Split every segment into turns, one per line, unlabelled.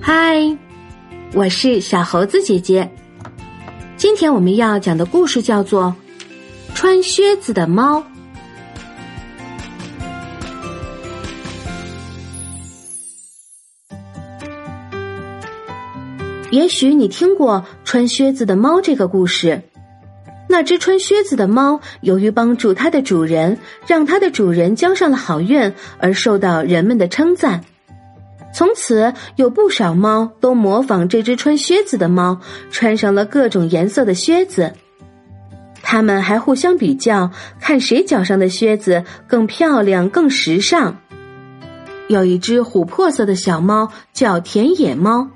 嗨，我是小猴子姐姐。今天我们要讲的故事叫做《穿靴子的猫》。也许你听过穿靴子的猫这个故事。那只穿靴子的猫，由于帮助它的主人，让它的主人交上了好运，而受到人们的称赞。从此，有不少猫都模仿这只穿靴子的猫，穿上了各种颜色的靴子。它们还互相比较，看谁脚上的靴子更漂亮、更时尚。有一只琥珀色的小猫，叫田野猫。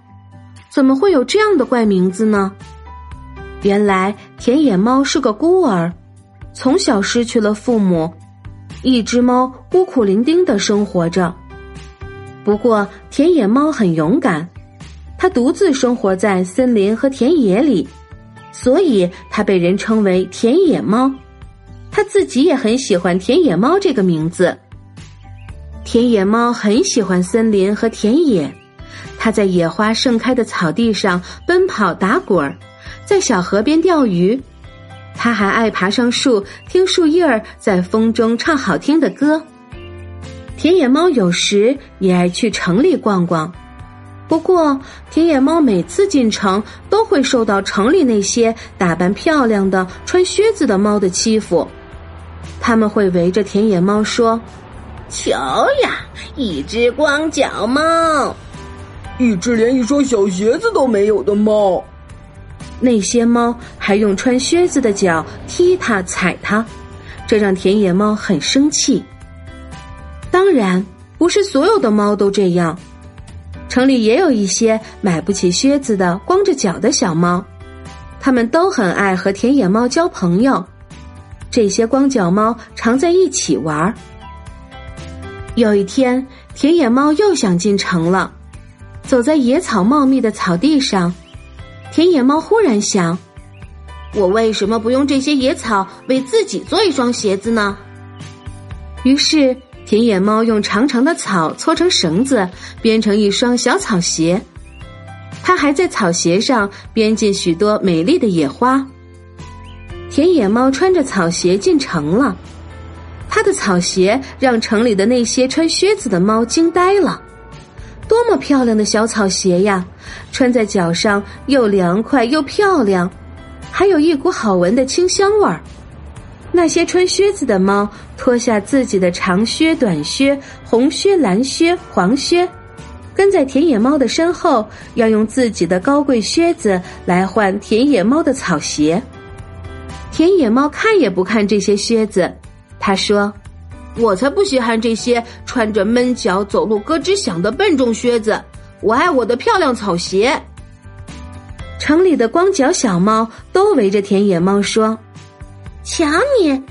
怎么会有这样的怪名字呢？原来田野猫是个孤儿，从小失去了父母，一只猫孤苦伶仃的生活着。不过田野猫很勇敢，它独自生活在森林和田野里，所以它被人称为田野猫。它自己也很喜欢田野猫这个名字。田野猫很喜欢森林和田野。它在野花盛开的草地上奔跑打滚儿，在小河边钓鱼。它还爱爬上树，听树叶儿在风中唱好听的歌。田野猫有时也爱去城里逛逛，不过田野猫每次进城都会受到城里那些打扮漂亮的、穿靴子的猫的欺负。他们会围着田野猫说：“
瞧呀，一只光脚猫。”
一只连一双小鞋子都没有的猫，
那些猫还用穿靴子的脚踢它、踩它，这让田野猫很生气。当然，不是所有的猫都这样，城里也有一些买不起靴子的光着脚的小猫，它们都很爱和田野猫交朋友。这些光脚猫常在一起玩儿。有一天，田野猫又想进城了。走在野草茂密的草地上，田野猫忽然想：“
我为什么不用这些野草为自己做一双鞋子呢？”
于是，田野猫用长长的草搓成绳子，编成一双小草鞋。它还在草鞋上编进许多美丽的野花。田野猫穿着草鞋进城了，它的草鞋让城里的那些穿靴子的猫惊呆了。多么漂亮的小草鞋呀！穿在脚上又凉快又漂亮，还有一股好闻的清香味儿。那些穿靴子的猫脱下自己的长靴、短靴、红靴、蓝靴、黄靴，跟在田野猫的身后，要用自己的高贵靴子来换田野猫的草鞋。田野猫看也不看这些靴子，他说。
我才不稀罕这些穿着闷脚、走路咯吱响的笨重靴子，我爱我的漂亮草鞋。
城里的光脚小猫都围着田野猫说：“
瞧你，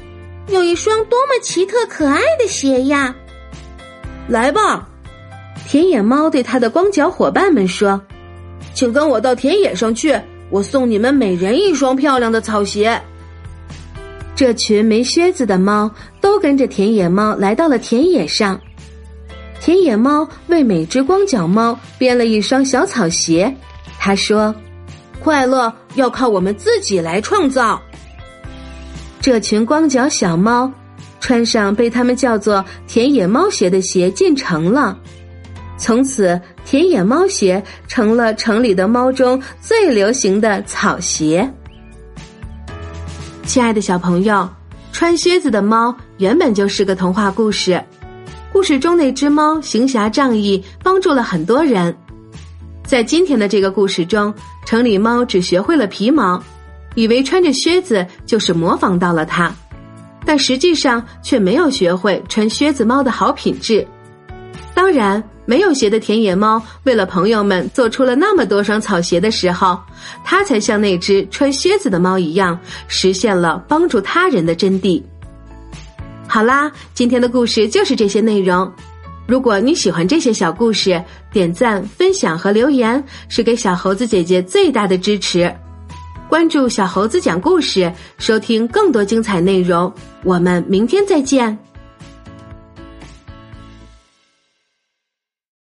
有一双多么奇特可爱的鞋呀！”
来吧，
田野猫对它的光脚伙伴们说：“
请跟我到田野上去，我送你们每人一双漂亮的草鞋。”
这群没靴子的猫都跟着田野猫来到了田野上。田野猫为每只光脚猫编了一双小草鞋。他说：“
快乐要靠我们自己来创造。”
这群光脚小猫穿上被他们叫做“田野猫鞋”的鞋进城了。从此，田野猫鞋成了城里的猫中最流行的草鞋。亲爱的小朋友，穿靴子的猫原本就是个童话故事。故事中那只猫行侠仗义，帮助了很多人。在今天的这个故事中，城里猫只学会了皮毛，以为穿着靴子就是模仿到了它，但实际上却没有学会穿靴子猫的好品质。当然。没有鞋的田野猫，为了朋友们做出了那么多双草鞋的时候，它才像那只穿靴子的猫一样，实现了帮助他人的真谛。好啦，今天的故事就是这些内容。如果你喜欢这些小故事，点赞、分享和留言是给小猴子姐姐最大的支持。关注小猴子讲故事，收听更多精彩内容。我们明天再见。